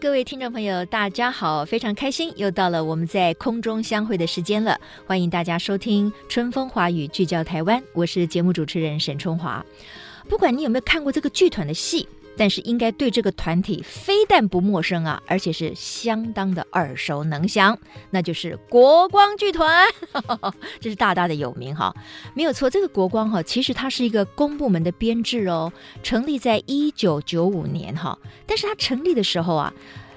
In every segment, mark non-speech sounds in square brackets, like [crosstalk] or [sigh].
各位听众朋友，大家好，非常开心又到了我们在空中相会的时间了。欢迎大家收听《春风华语》，聚焦台湾，我是节目主持人沈春华。不管你有没有看过这个剧团的戏。但是应该对这个团体非但不陌生啊，而且是相当的耳熟能详，那就是国光剧团，[laughs] 这是大大的有名哈，没有错。这个国光哈，其实它是一个公部门的编制哦，成立在一九九五年哈，但是它成立的时候啊。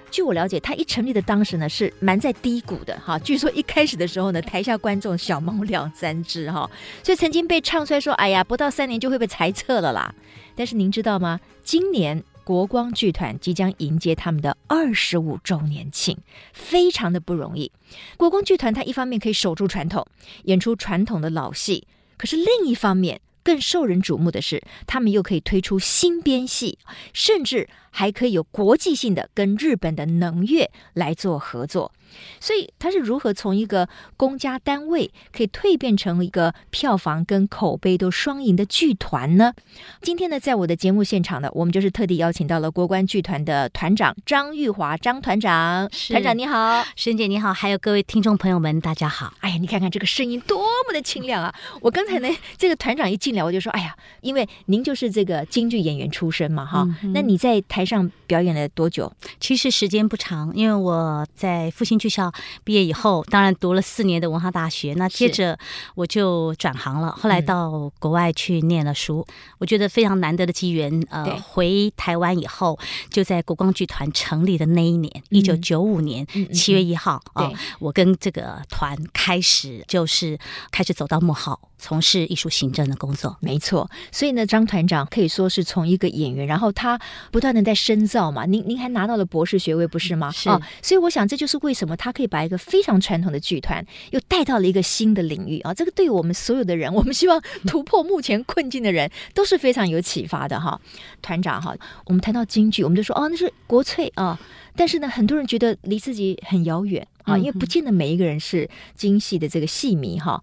据我了解，他一成立的当时呢是蛮在低谷的哈。据说一开始的时候呢，台下观众小猫两三只哈，所以曾经被唱衰说：“哎呀，不到三年就会被裁撤了啦。”但是您知道吗？今年国光剧团即将迎接他们的二十五周年庆，非常的不容易。国光剧团它一方面可以守住传统，演出传统的老戏，可是另一方面更受人瞩目的是，他们又可以推出新编戏，甚至。还可以有国际性的跟日本的能乐来做合作，所以他是如何从一个公家单位可以蜕变成一个票房跟口碑都双赢的剧团呢？今天呢，在我的节目现场呢，我们就是特地邀请到了国光剧团的团长张玉华张团长，团长你好，沈姐你好，还有各位听众朋友们大家好。哎呀，你看看这个声音多么的清亮啊！[laughs] 我刚才呢，这个团长一进来我就说，哎呀，因为您就是这个京剧演员出身嘛，哈、嗯，那你在。台上表演了多久？其实时间不长，因为我在复兴剧校毕业以后，当然读了四年的文化大学，那接着我就转行了，后来到国外去念了书。嗯、我觉得非常难得的机缘，呃，回台湾以后，就在国光剧团成立的那一年，一九九五年七月一号啊、呃，我跟这个团开始就是开始走到幕后。从事艺术行政的工作，没错。所以呢，张团长可以说是从一个演员，然后他不断的在深造嘛。您您还拿到了博士学位，不是吗？是。哦，所以我想这就是为什么他可以把一个非常传统的剧团又带到了一个新的领域啊。这个对于我们所有的人，我们希望 [laughs] 突破目前困境的人都是非常有启发的哈。团长哈，我们谈到京剧，我们就说哦，那是国粹啊。但是呢，很多人觉得离自己很遥远啊，因为不见得每一个人是京戏的这个戏迷哈。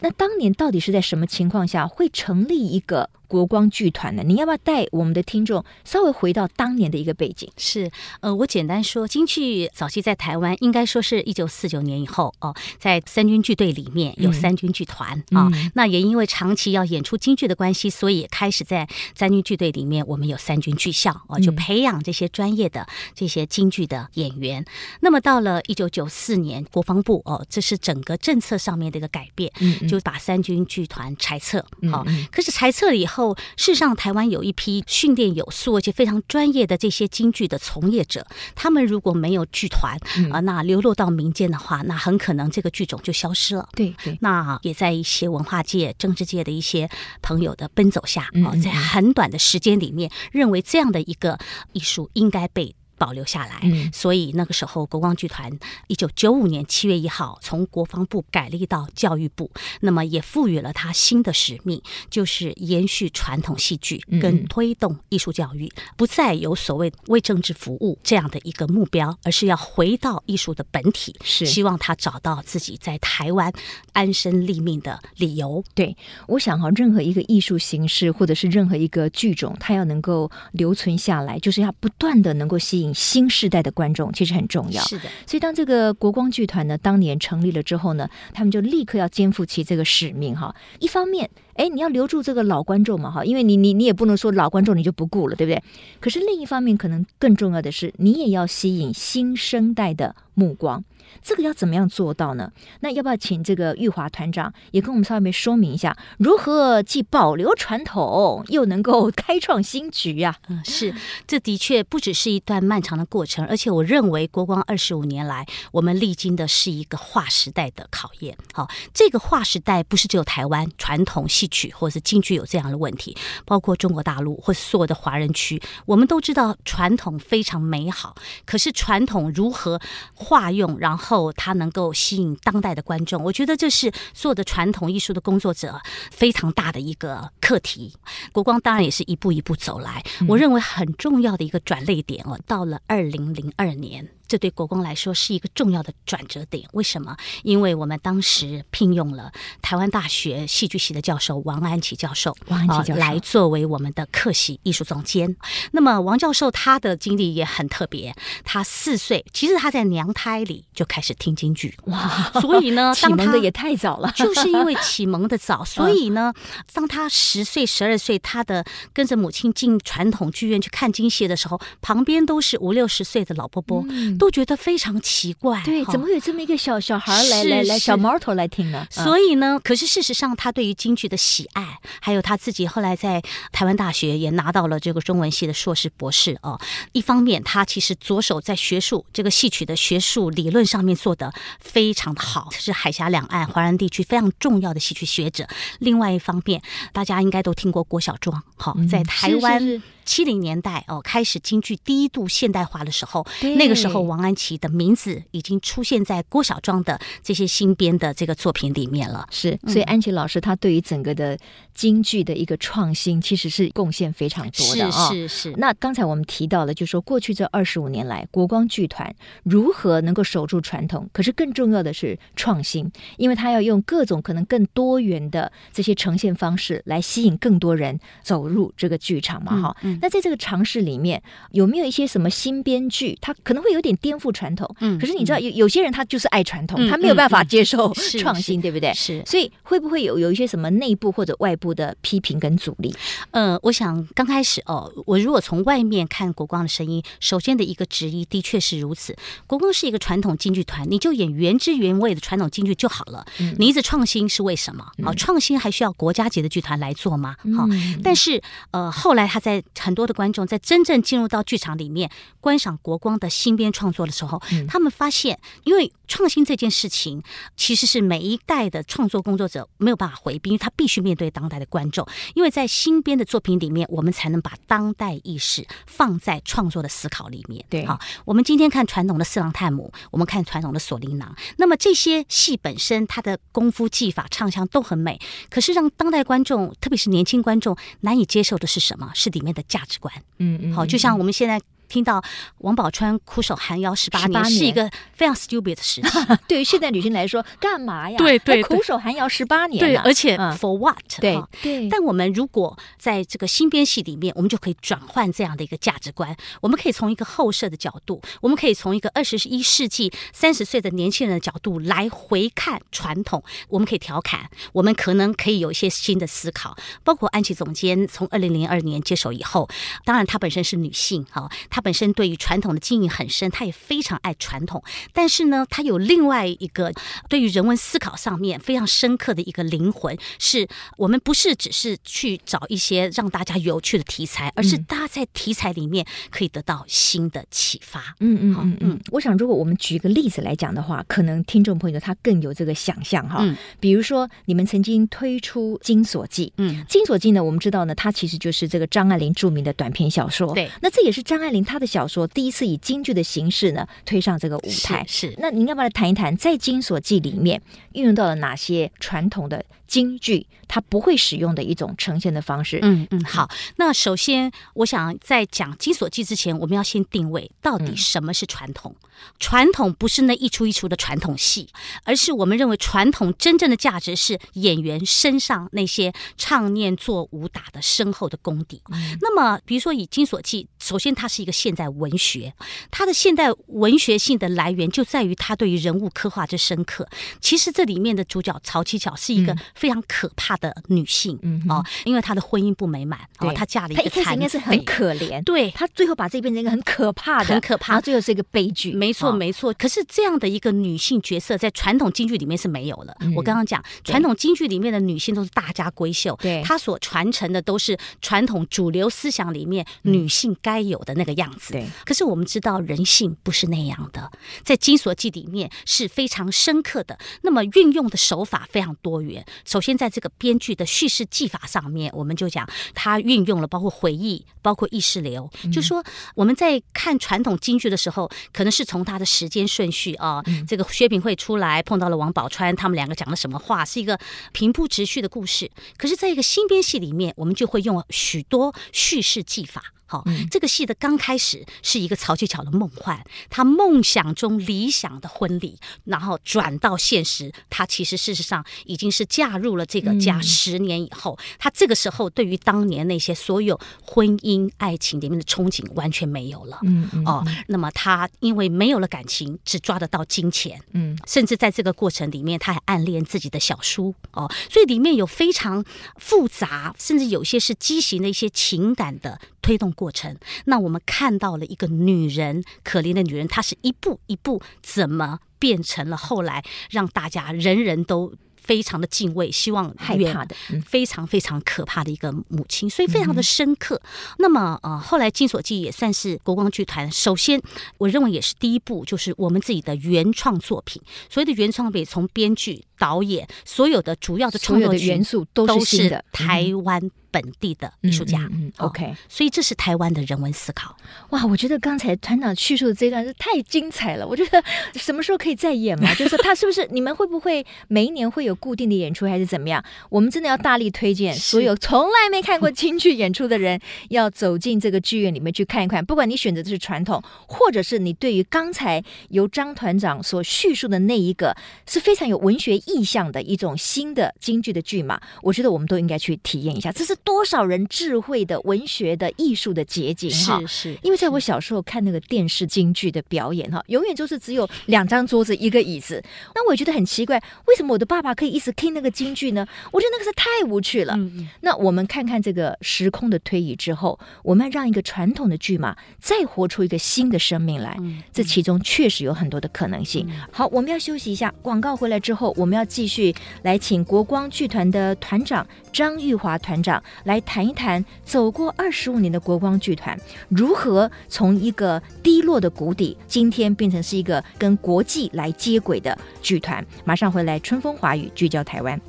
那当年到底是在什么情况下会成立一个国光剧团呢？你要不要带我们的听众稍微回到当年的一个背景？是，呃，我简单说，京剧早期在台湾应该说是一九四九年以后哦，在三军剧队里面有三军剧团啊、嗯哦。那也因为长期要演出京剧的关系，所以开始在三军剧队里面我们有三军剧校哦，就培养这些专业的这些京剧的演员。嗯、那么到了一九九四年，国防部哦，这是整个政策上面的一个改变，就把三军剧团裁撤。好、哦，可是裁撤了以后。后，事实上，台湾有一批训练有素而且非常专业的这些京剧的从业者，他们如果没有剧团啊，那流落到民间的话，那很可能这个剧种就消失了。对对，那也在一些文化界、政治界的一些朋友的奔走下，啊，在很短的时间里面，认为这样的一个艺术应该被。保留下来，所以那个时候国光剧团一九九五年七月一号从国防部改立到教育部，那么也赋予了他新的使命，就是延续传统戏剧跟推动艺术教育，不再有所谓为政治服务这样的一个目标，而是要回到艺术的本体，是希望他找到自己在台湾安身立命的理由。对，我想哈，任何一个艺术形式或者是任何一个剧种，它要能够留存下来，就是要不断的能够吸引。新时代的观众其实很重要，是的。所以当这个国光剧团呢，当年成立了之后呢，他们就立刻要肩负起这个使命哈。一方面，哎，你要留住这个老观众嘛哈，因为你你你也不能说老观众你就不顾了，对不对？可是另一方面，可能更重要的是，你也要吸引新生代的目光。这个要怎么样做到呢？那要不要请这个玉华团长也跟我们稍微说明一下，如何既保留传统，又能够开创新局呀？嗯，是，这的确不只是一段漫长的过程，而且我认为国光二十五年来，我们历经的是一个划时代的考验。好，这个划时代不是只有台湾传统戏曲或是京剧有这样的问题，包括中国大陆或所有的华人区，我们都知道传统非常美好，可是传统如何化用，然后它能够吸引当代的观众。我觉得这是所有的传统艺术的工作者非常大的一个课题。国光当然也是一步一步走来，我认为很重要的一个转捩点哦，到了二零零二年。这对国光来说是一个重要的转折点。为什么？因为我们当时聘用了台湾大学戏剧系的教授王安琪教授，王安琪教授、呃、来作为我们的客席艺术总监。那么王教授他的经历也很特别，他四岁，其实他在娘胎里就开始听京剧，哇！所以呢，[laughs] 启蒙的也太早了，[laughs] 就是因为启蒙的早，[laughs] 所以呢，当他十岁、十二岁，他的跟着母亲进传统剧院去看京戏的时候，旁边都是五六十岁的老伯伯。嗯都觉得非常奇怪，对，怎么会有这么一个小小孩来来来小毛头来听呢？所以呢，可是事实上，他对于京剧的喜爱，还有他自己后来在台湾大学也拿到了这个中文系的硕士、博士哦。一方面，他其实着手在学术这个戏曲的学术理论上面做得非常的好，[laughs] 是海峡两岸华人地区非常重要的戏曲学者。另外一方面，大家应该都听过郭小庄，好，在台湾。嗯七零年代哦，开始京剧第一度现代化的时候，那个时候王安琪的名字已经出现在郭小庄的这些新编的这个作品里面了。是，所以安琪老师他对于整个的京剧的一个创新，其实是贡献非常多的啊。是是是。那刚才我们提到了，就是说过去这二十五年来，国光剧团如何能够守住传统，可是更重要的是创新，因为他要用各种可能更多元的这些呈现方式来吸引更多人走入这个剧场嘛，哈、嗯。嗯那在这个尝试里面，有没有一些什么新编剧？他可能会有点颠覆传统，嗯，可是你知道，有有些人他就是爱传统，嗯、他没有办法接受创新，嗯嗯、对不对？是，所以会不会有有一些什么内部或者外部的批评跟阻力？呃，我想刚开始哦，我如果从外面看国光的声音，首先的一个质疑的确是如此。国光是一个传统京剧团，你就演原汁原味的传统京剧就好了。嗯、你一直创新是为什么？啊、嗯，创新还需要国家级的剧团来做吗？好、嗯，但是呃，后来他在。很多的观众在真正进入到剧场里面观赏国光的新编创作的时候，嗯、他们发现，因为创新这件事情其实是每一代的创作工作者没有办法回避，因为他必须面对当代的观众。因为在新编的作品里面，我们才能把当代意识放在创作的思考里面。对，好，我们今天看传统的四郎探母，我们看传统的锁麟囊，那么这些戏本身它的功夫技法唱腔都很美，可是让当代观众，特别是年轻观众难以接受的是什么？是里面的价值观，嗯嗯，好，就像我们现在。听到王宝钏苦守寒窑十八年，是一个非常 stupid 的事情。[laughs] 对于现代女性来说，干嘛呀？对对，苦守寒窑十八年，对，而且 for what？对对。但我们如果在这个新编戏里面，我们就可以转换这样的一个价值观。我们可以从一个后设的角度，我们可以从一个二十一世纪三十岁的年轻人的角度来回看传统。我们可以调侃，我们可能可以有一些新的思考。包括安琪总监从二零零二年接手以后，当然她本身是女性，哈。他本身对于传统的经营很深，他也非常爱传统。但是呢，他有另外一个对于人文思考上面非常深刻的一个灵魂，是我们不是只是去找一些让大家有趣的题材，而是大家在题材里面可以得到新的启发。嗯嗯嗯嗯。我想，如果我们举一个例子来讲的话，可能听众朋友他更有这个想象哈。嗯。比如说，你们曾经推出《金锁记》。嗯。《金锁记》呢，我们知道呢，它其实就是这个张爱玲著名的短篇小说。对。那这也是张爱玲。他的小说第一次以京剧的形式呢推上这个舞台，是。是那您要不要来谈一谈，在《金锁记》里面运用到了哪些传统的京剧它不会使用的一种呈现的方式？嗯嗯，好。那首先，我想在讲《金锁记》之前，我们要先定位到底什么是传统。嗯、传统不是那一出一出的传统戏，而是我们认为传统真正的价值是演员身上那些唱念做武打的深厚的功底。嗯、那么，比如说以《金锁记》，首先它是一个。现代文学，它的现代文学性的来源就在于它对于人物刻画之深刻。其实这里面的主角曹七巧是一个非常可怕的女性，嗯哦，因为她的婚姻不美满，哦，她嫁了一个残废，应该是很可怜。对，她最后把这变成一个很可怕的，很可怕，最后是一个悲剧。没错，没错。可是这样的一个女性角色在传统京剧里面是没有了。我刚刚讲传统京剧里面的女性都是大家闺秀，对，她所传承的都是传统主流思想里面女性该该有的那个样子。对，可是我们知道人性不是那样的，在《金锁记》里面是非常深刻的。那么运用的手法非常多元。首先，在这个编剧的叙事技法上面，我们就讲他运用了包括回忆、包括意识流，嗯、就说我们在看传统京剧的时候，可能是从他的时间顺序啊，嗯、这个薛平贵出来碰到了王宝钏，他们两个讲了什么话，是一个平铺直叙的故事。可是，在一个新编戏里面，我们就会用许多叙事技法。好，这个戏的刚开始是一个曹七巧的梦幻，他梦想中理想的婚礼，然后转到现实，他其实事实上已经是嫁入了这个家十年以后，他这个时候对于当年那些所有婚姻爱情里面的憧憬完全没有了。嗯哦，那么他因为没有了感情，只抓得到金钱。嗯，甚至在这个过程里面，他还暗恋自己的小叔。哦，所以里面有非常复杂，甚至有些是畸形的一些情感的。推动过程，那我们看到了一个女人，可怜的女人，她是一步一步怎么变成了后来让大家人人都非常的敬畏，希望害怕的，非常非常可怕的一个母亲，所以非常的深刻。嗯、那么呃，后来《金锁记》也算是国光剧团，首先我认为也是第一部，就是我们自己的原创作品。所谓的原创作品，从编剧、导演，所有的主要的创作的元素都是台湾。本地的艺术家，嗯，OK，所以这是台湾的人文思考。哇，我觉得刚才团长叙述的这一段是太精彩了。我觉得什么时候可以再演嘛？[laughs] 就是他是不是你们会不会每一年会有固定的演出，还是怎么样？我们真的要大力推荐所有从来没看过京剧演出的人，要走进这个剧院里面去看一看。不管你选择的是传统，或者是你对于刚才由张团长所叙述的那一个是非常有文学意象的一种新的京剧的剧码，我觉得我们都应该去体验一下。这是。多少人智慧的文学的艺术的结晶哈，是是。因为在我小时候看那个电视京剧的表演哈，永远就是只有两张桌子一个椅子。那我也觉得很奇怪，为什么我的爸爸可以一直听那个京剧呢？我觉得那个是太无趣了。嗯、那我们看看这个时空的推移之后，我们让一个传统的剧码再活出一个新的生命来，嗯、这其中确实有很多的可能性。嗯、好，我们要休息一下，广告回来之后，我们要继续来请国光剧团的团长张玉华团长。来谈一谈走过二十五年的国光剧团，如何从一个低落的谷底，今天变成是一个跟国际来接轨的剧团。马上回来，春风华语聚焦台湾。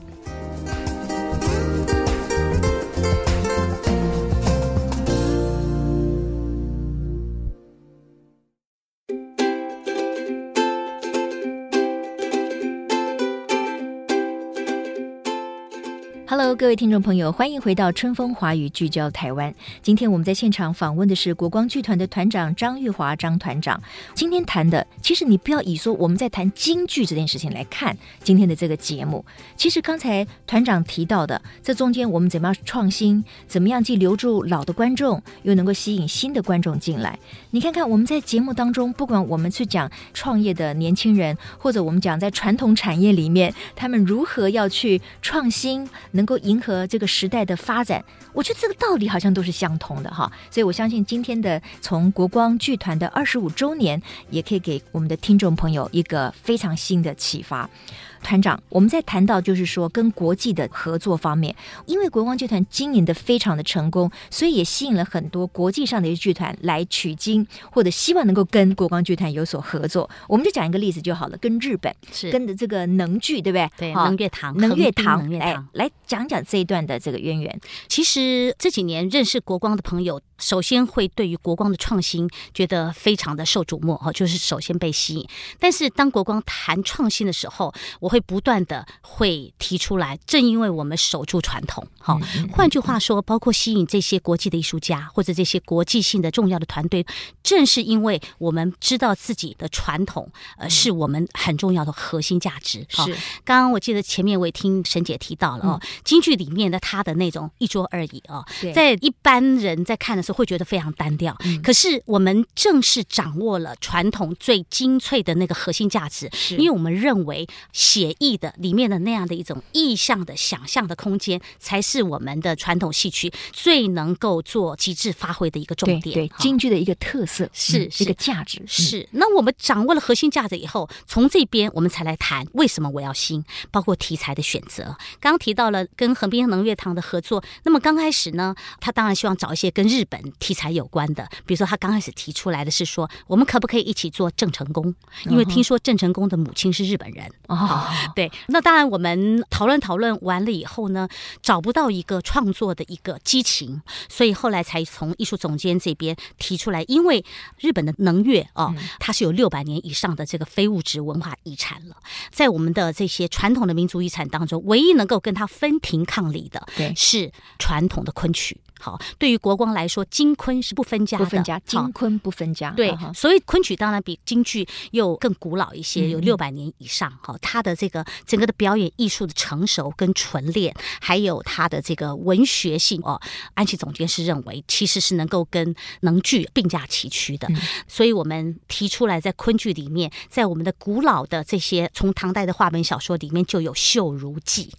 各位听众朋友，欢迎回到春风华语聚焦台湾。今天我们在现场访问的是国光剧团的团长张玉华张团长。今天谈的，其实你不要以说我们在谈京剧这件事情来看今天的这个节目。其实刚才团长提到的，这中间我们怎么样创新，怎么样既留住老的观众，又能够吸引新的观众进来。你看看我们在节目当中，不管我们去讲创业的年轻人，或者我们讲在传统产业里面，他们如何要去创新，能。够迎合这个时代的发展，我觉得这个道理好像都是相同的哈，所以我相信今天的从国光剧团的二十五周年，也可以给我们的听众朋友一个非常新的启发。团长，我们在谈到就是说跟国际的合作方面，因为国光剧团经营的非常的成功，所以也吸引了很多国际上的一些剧团来取经，或者希望能够跟国光剧团有所合作。我们就讲一个例子就好了，跟日本是跟着这个能剧，对不对？对，能乐堂，能乐堂，能乐堂，哎，来讲讲这一段的这个渊源。其实这几年认识国光的朋友，首先会对于国光的创新觉得非常的受瞩目哈，就是首先被吸引。但是当国光谈创新的时候，我会不断的会提出来，正因为我们守住传统，哈，换句话说，包括吸引这些国际的艺术家或者这些国际性的重要的团队，正是因为我们知道自己的传统，呃，是我们很重要的核心价值。是，刚刚我记得前面我也听沈姐提到了哦，京剧里面的他的那种一桌而已哦，在一般人在看的时候会觉得非常单调，可是我们正是掌握了传统最精粹的那个核心价值，因为我们认为。写意的里面的那样的一种意象的想象的空间，才是我们的传统戏曲最能够做极致发挥的一个重点。对，京剧的一个特色是、嗯、一个价值。是，嗯、那我们掌握了核心价值以后，从这边我们才来谈为什么我要新，包括题材的选择。刚刚提到了跟横滨能乐堂的合作，那么刚开始呢，他当然希望找一些跟日本题材有关的，比如说他刚开始提出来的是说，我们可不可以一起做郑成功？因为听说郑成功的母亲是日本人。哦，对，那当然我们讨论讨论完了以后呢，找不到一个创作的一个激情，所以后来才从艺术总监这边提出来，因为日本的能乐哦，它是有六百年以上的这个非物质文化遗产了，在我们的这些传统的民族遗产当中，唯一能够跟它分庭抗礼的，对，是传统的昆曲。好，对于国光来说，京昆是不分家的，不分家，京昆不分家。对，所以昆曲当然比京剧又更古老一些，有六百年以上。哈、嗯，它的这个整个的表演艺术的成熟跟纯练，还有它的这个文学性哦，安琪总监是认为其实是能够跟能剧并驾齐驱的。嗯、所以我们提出来，在昆剧里面，在我们的古老的这些从唐代的话本小说里面，就有《绣如记》、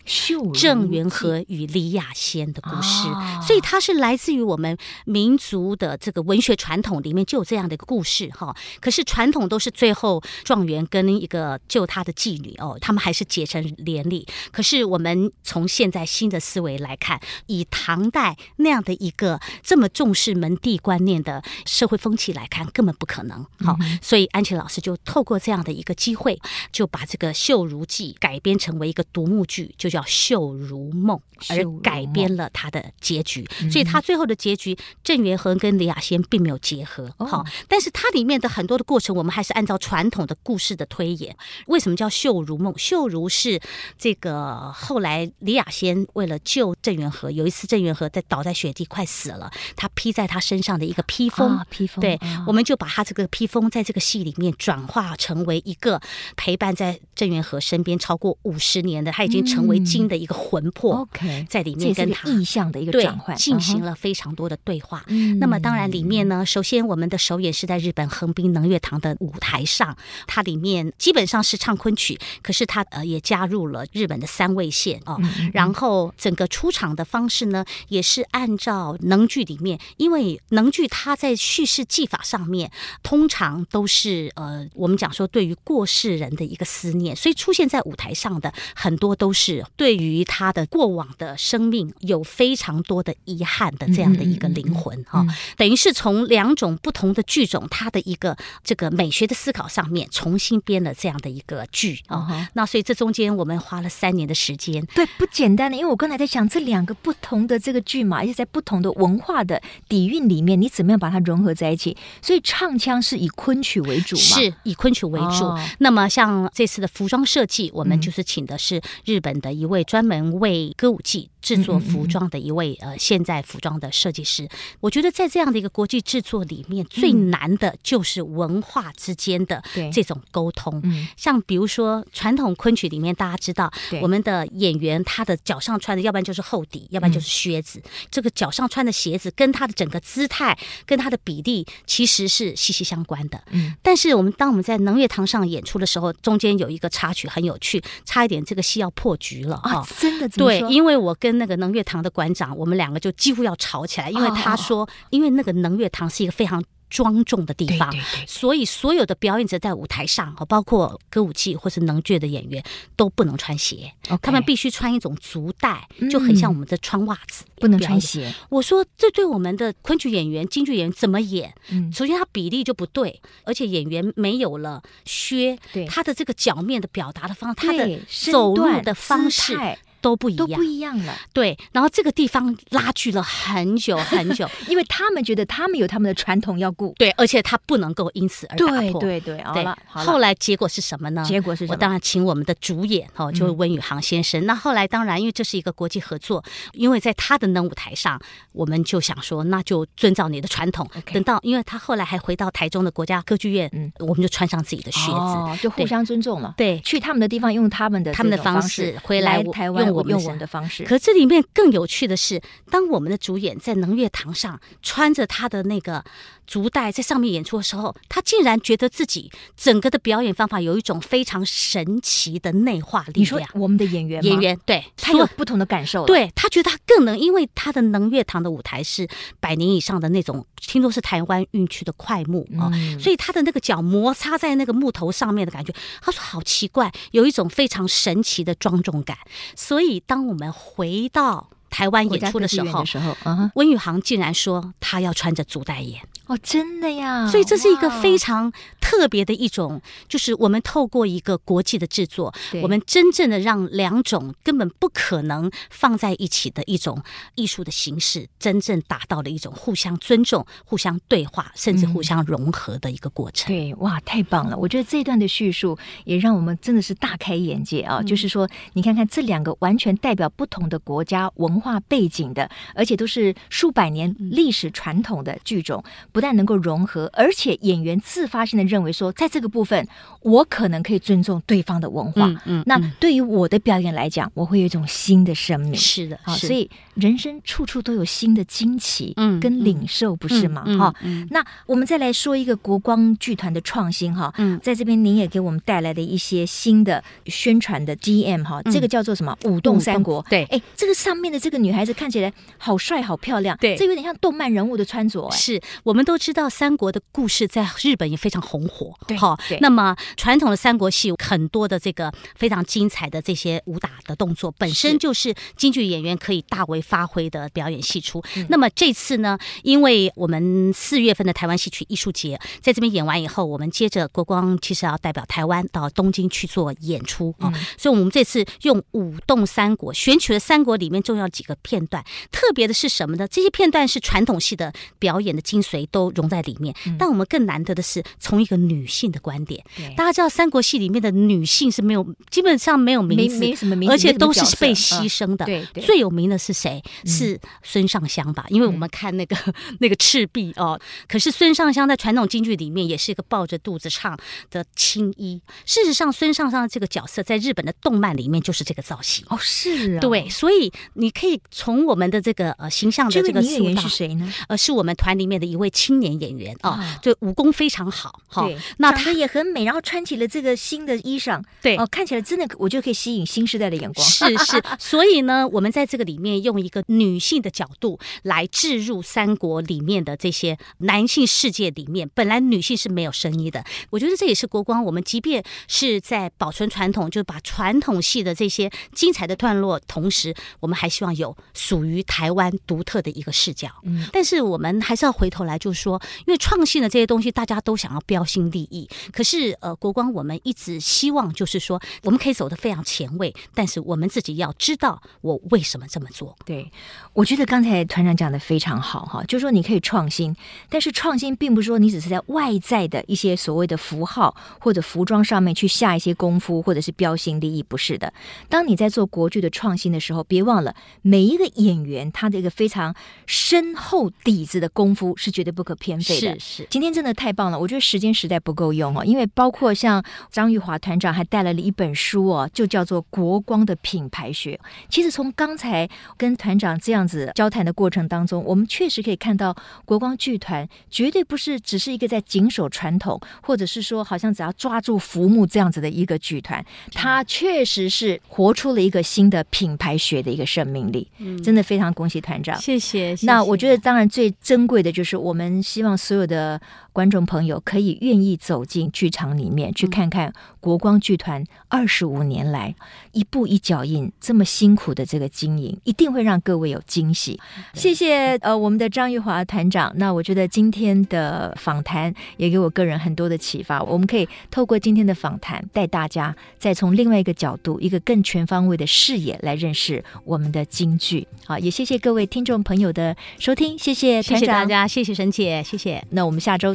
郑元和与李亚仙的故事，哦、所以它是。是来自于我们民族的这个文学传统里面就有这样的一个故事哈，可是传统都是最后状元跟一个救他的妓女哦，他们还是结成连理。可是我们从现在新的思维来看，以唐代那样的一个这么重视门第观念的社会风气来看，根本不可能。好，所以安琪老师就透过这样的一个机会，就把这个《绣如记》改编成为一个独幕剧，就叫《绣如梦》，而改编了它的结局。所以他最后的结局，郑元和跟李亚仙并没有结合，好，但是它里面的很多的过程，我们还是按照传统的故事的推演。为什么叫秀如梦？秀如是这个后来李亚仙为了救郑元和，有一次郑元和在倒在雪地快死了，他披在他身上的一个披风，披风，对，我们就把他这个披风在这个戏里面转化成为一个陪伴在郑元和身边超过五十年的，他已经成为金的一个魂魄。OK，在里面跟他意象的一个转换。行了非常多的对话，嗯、那么当然里面呢，首先我们的首演是在日本横滨能乐堂的舞台上，它里面基本上是唱昆曲，可是它呃也加入了日本的三味线哦，嗯、然后整个出场的方式呢，也是按照能剧里面，因为能剧它在叙事技法上面通常都是呃我们讲说对于过世人的一个思念，所以出现在舞台上的很多都是对于他的过往的生命有非常多的遗憾。的这样的一个灵魂哈，等于是从两种不同的剧种，它的一个这个美学的思考上面重新编了这样的一个剧啊。那所以这中间我们花了三年的时间，对，不简单的。因为我刚才在想这两个不同的这个剧嘛，而且在不同的文化的底蕴里面，你怎么样把它融合在一起？所以唱腔是以昆曲为主嘛，是以昆曲为主。那么像这次的服装设计，我们就是请的是日本的一位专门为歌舞伎制作服装的一位呃现在服装的设计师，我觉得在这样的一个国际制作里面，最难的就是文化之间的这种沟通。像比如说传统昆曲里面，大家知道我们的演员他的脚上穿的，要不然就是厚底，要不然就是靴子。这个脚上穿的鞋子跟他的整个姿态跟他的比例其实是息息相关的。嗯，但是我们当我们在能乐堂上演出的时候，中间有一个插曲很有趣，差一点这个戏要破局了啊！真的对，因为我跟那个能乐堂的馆长，我们两个就几乎要吵起来，因为他说，因为那个能乐堂是一个非常。庄重的地方，对对对对，所以所有的表演者在舞台上，包括歌舞伎或是能剧的演员都不能穿鞋.他们必须穿一种足带，就很像我们的穿袜子，嗯，不能穿鞋。我说这对我们的昆剧演员、京剧演员怎么演？嗯，首先他比例就不对，而且演员没有了靴，他的这个脚面的表达的方式，他的走路的方式。都不一样，都不一样了。对，然后这个地方拉锯了很久 [laughs] 很久，因为他们觉得他们有他们的传统要顾，对，而且他不能够因此而打破。对对对，好了。后来结果是什么呢？结果是什么？我当然请我们的主演哦，就是温宇航先生。嗯、那后来当然，因为这是一个国际合作，因为在他的能舞台上，我们就想说，那就遵照你的传统。等到，因为他后来还回到台中的国家歌剧院，嗯，我们就穿上自己的靴子，哦、就互相尊重了。对，去他们的地方用他们的他们的方式，回，来台湾。用我们用我们的方式。可这里面更有趣的是，当我们的主演在能乐堂上穿着他的那个足带在上面演出的时候，他竟然觉得自己整个的表演方法有一种非常神奇的内化力量。你说我们的演员吗？演员对，他有不同的感受。对，他觉得他更能，因为他的能乐堂的舞台是百年以上的那种，听说是台湾运区的快木啊，嗯、所以他的那个脚摩擦在那个木头上面的感觉，他说好奇怪，有一种非常神奇的庄重感。所以当我们回到台湾演出的时候，时候啊、温宇航竟然说他要穿着足带演。哦，真的呀！所以这是一个非常特别的一种，就是我们透过一个国际的制作，我们真正的让两种根本不可能放在一起的一种艺术的形式，真正达到了一种互相尊重、互相对话，甚至互相融合的一个过程。嗯、对，哇，太棒了！我觉得这一段的叙述也让我们真的是大开眼界啊！嗯、就是说，你看看这两个完全代表不同的国家文化背景的，而且都是数百年历史传统的剧种。不但能够融合，而且演员自发性的认为说，在这个部分，我可能可以尊重对方的文化。嗯，嗯，那对于我的表演来讲，我会有一种新的生命。是的，好，所以人生处处都有新的惊奇，嗯，跟领受，不是吗？哈，那我们再来说一个国光剧团的创新，哈，嗯，在这边您也给我们带来的一些新的宣传的 DM，哈，这个叫做什么？舞动三国。对，哎，这个上面的这个女孩子看起来好帅，好漂亮。对，这有点像动漫人物的穿着。是我们。都知道三国的故事在日本也非常红火，对好，那么传统的三国戏很多的这个非常精彩的这些武打的动作，本身就是京剧演员可以大为发挥的表演戏出。是那么这次呢，因为我们四月份的台湾戏曲艺术节在这边演完以后，我们接着国光其实要代表台湾到东京去做演出啊，嗯、所以我们这次用舞动三国选取了三国里面重要几个片段，特别的是什么呢？这些片段是传统戏的表演的精髓都。融在里面，但我们更难得的是从一个女性的观点。大家知道三国戏里面的女性是没有，基本上没有名字，没什么名字，而且都是被牺牲的。对，最有名的是谁？是孙尚香吧？因为我们看那个 [laughs] 那个赤壁哦，可是孙尚香在传统京剧里面也是一个抱着肚子唱的青衣。事实上，孙尚香这个角色在日本的动漫里面就是这个造型哦，是啊，对，所以你可以从我们的这个呃形象的这个塑造是谁呢？呃，是我们团里面的一位。青年演员啊，就武功非常好，对，那他也很美，然后穿起了这个新的衣裳，对，哦，看起来真的，我就可以吸引新时代的眼光。是是，所以呢，我们在这个里面用一个女性的角度来置入三国里面的这些男性世界里面，本来女性是没有声音的。我觉得这也是国光，我们即便是在保存传统，就是把传统戏的这些精彩的段落，同时我们还希望有属于台湾独特的一个视角。嗯，但是我们还是要回头来就是。说，因为创新的这些东西，大家都想要标新立异。可是，呃，国光我们一直希望，就是说，我们可以走得非常前卫，但是我们自己要知道我为什么这么做。对，我觉得刚才团长讲的非常好，哈，就是说你可以创新，但是创新并不是说你只是在外在的一些所谓的符号或者服装上面去下一些功夫，或者是标新立异，不是的。当你在做国剧的创新的时候，别忘了每一个演员他的一个非常深厚底子的功夫是绝对不可偏废的。是是，今天真的太棒了！我觉得时间实在不够用哦，因为包括像张玉华团长还带来了一本书哦，就叫做《国光的品牌学》。其实从刚才跟团长这样子交谈的过程当中，我们确实可以看到国光剧团绝对不是只是一个在谨守传统，或者是说好像只要抓住浮木这样子的一个剧团，它确实是活出了一个新的品牌学的一个生命力。嗯，真的非常恭喜团长，谢谢。谢谢。那我觉得当然最珍贵的就是我们。希望所有的观众朋友可以愿意走进剧场里面去看看国光剧团二十五年来一步一脚印这么辛苦的这个经营，一定会让各位有惊喜。谢谢呃我们的张玉华团长。那我觉得今天的访谈也给我个人很多的启发。我们可以透过今天的访谈，带大家再从另外一个角度，一个更全方位的视野来认识我们的京剧。好，也谢谢各位听众朋友的收听，谢谢团长，谢谢大家，谢谢沈姐。谢谢，那我们下周